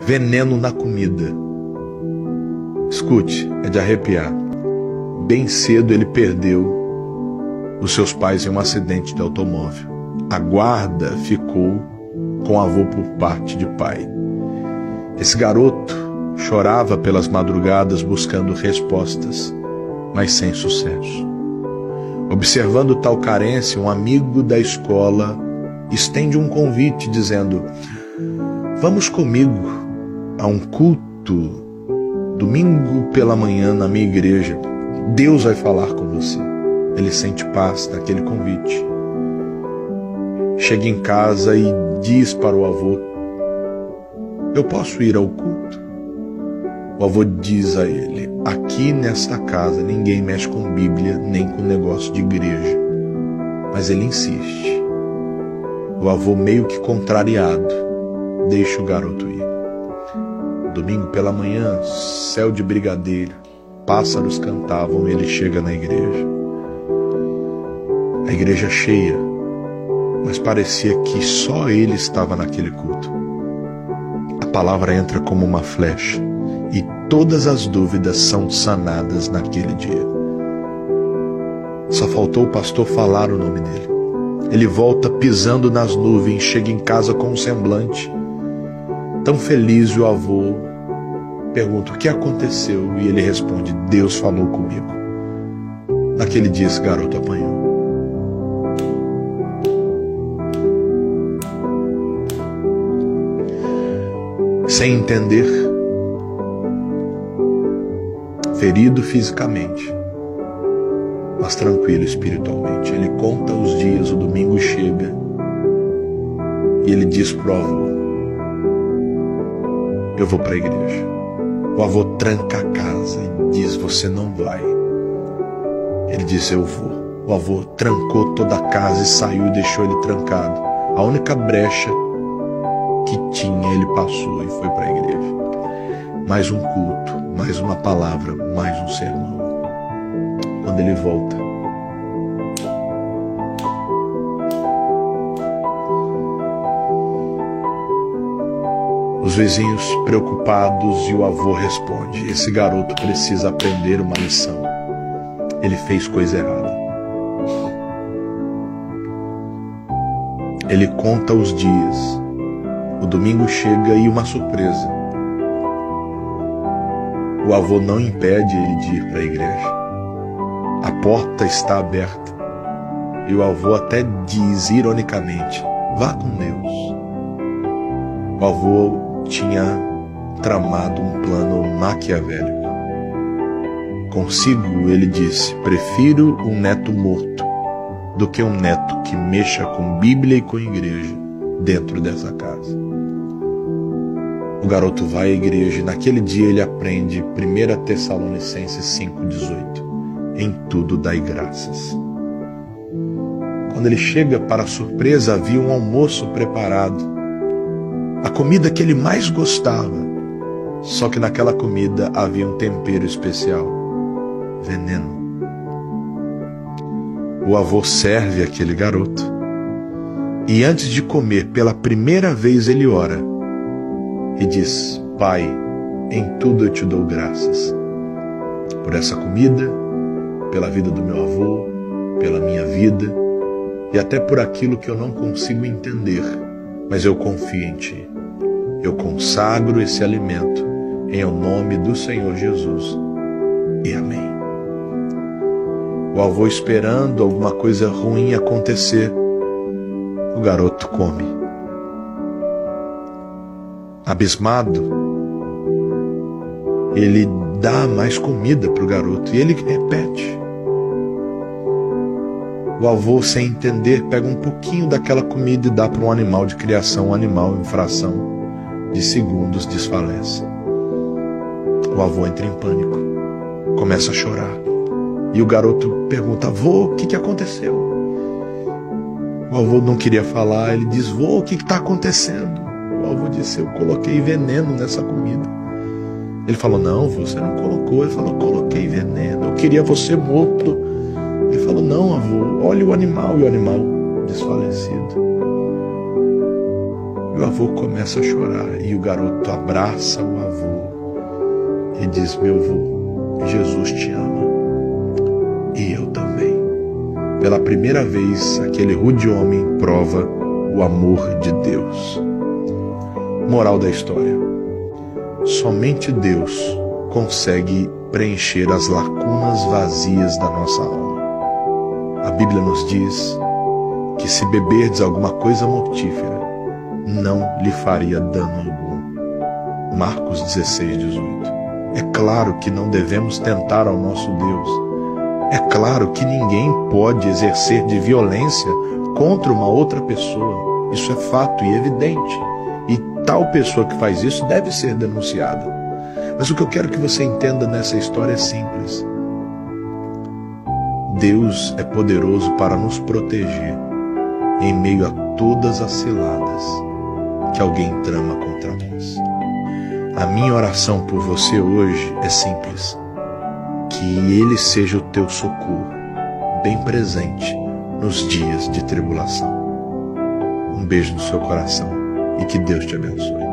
veneno na comida. Escute, é de arrepiar. Bem cedo ele perdeu os seus pais em um acidente de automóvel. A guarda ficou com o avô por parte de pai. Esse garoto chorava pelas madrugadas buscando respostas, mas sem sucesso. Observando tal carência, um amigo da escola estende um convite dizendo: Vamos comigo a um culto domingo pela manhã na minha igreja. Deus vai falar com você. Ele sente paz naquele convite. Chega em casa e diz para o avô: Eu posso ir ao culto? O avô diz a ele: Aqui nesta casa ninguém mexe com Bíblia nem com negócio de igreja. Mas ele insiste. O avô, meio que contrariado, deixa o garoto ir. Domingo pela manhã, céu de brigadeiro, pássaros cantavam ele chega na igreja. A igreja cheia, mas parecia que só ele estava naquele culto. A palavra entra como uma flecha e todas as dúvidas são sanadas naquele dia. Só faltou o pastor falar o nome dele. Ele volta pisando nas nuvens, chega em casa com um semblante tão feliz o avô pergunta o que aconteceu e ele responde: Deus falou comigo. Naquele dia esse garoto apanhou. Sem entender, ferido fisicamente, mas tranquilo espiritualmente. Ele conta os dias, o domingo chega e ele diz pro avô: Eu vou para a igreja. O avô tranca a casa e diz: Você não vai. Ele disse: Eu vou. O avô trancou toda a casa e saiu e deixou ele trancado. A única brecha que tinha ele passou e foi para a igreja. Mais um culto, mais uma palavra, mais um sermão. Quando ele volta, Os vizinhos preocupados e o avô responde: Esse garoto precisa aprender uma lição. Ele fez coisa errada. Ele conta os dias. O domingo chega e uma surpresa. O avô não impede ele de ir para a igreja. A porta está aberta. E o avô até diz ironicamente: Vá com Deus. O avô tinha tramado um plano maquiavélico. Consigo, ele disse: prefiro um neto morto do que um neto que mexa com Bíblia e com igreja dentro dessa casa. O garoto vai à igreja e naquele dia ele aprende 1 Tessalonicenses 5,18. Em tudo dai graças. Quando ele chega, para surpresa, havia um almoço preparado a comida que ele mais gostava. Só que naquela comida havia um tempero especial: veneno. O avô serve aquele garoto. E antes de comer, pela primeira vez, ele ora e diz: Pai, em tudo eu te dou graças. Por essa comida, pela vida do meu avô, pela minha vida e até por aquilo que eu não consigo entender mas eu confio em Ti. Eu consagro esse alimento em o nome do Senhor Jesus. E amém. O avô esperando alguma coisa ruim acontecer, o garoto come. Abismado, ele dá mais comida para o garoto e ele repete. O avô, sem entender, pega um pouquinho daquela comida e dá para um animal de criação. O animal, em fração de segundos, desfalece. O avô entra em pânico, começa a chorar. E o garoto pergunta: Avô, o que, que aconteceu? O avô não queria falar, ele diz: Vô, o que está acontecendo? O avô disse: Eu coloquei veneno nessa comida. Ele falou: Não, você não colocou. Ele falou: Coloquei veneno. Eu queria você morto. Ele falou: Não, avô, olha o animal e o animal desfalecido. E o avô começa a chorar e o garoto abraça o avô e diz: Meu avô, Jesus te ama e eu também. Pela primeira vez, aquele rude homem prova o amor de Deus. Moral da história: somente Deus consegue preencher as lacunas vazias da nossa alma. A Bíblia nos diz que se beberdes alguma coisa mortífera, não lhe faria dano algum. Marcos 16, 18. É claro que não devemos tentar ao nosso Deus. É claro que ninguém pode exercer de violência contra uma outra pessoa. Isso é fato e evidente. E tal pessoa que faz isso deve ser denunciada. Mas o que eu quero que você entenda nessa história é simples. Deus é poderoso para nos proteger em meio a todas as ciladas que alguém trama contra nós. A minha oração por você hoje é simples. Que Ele seja o teu socorro, bem presente nos dias de tribulação. Um beijo no seu coração e que Deus te abençoe.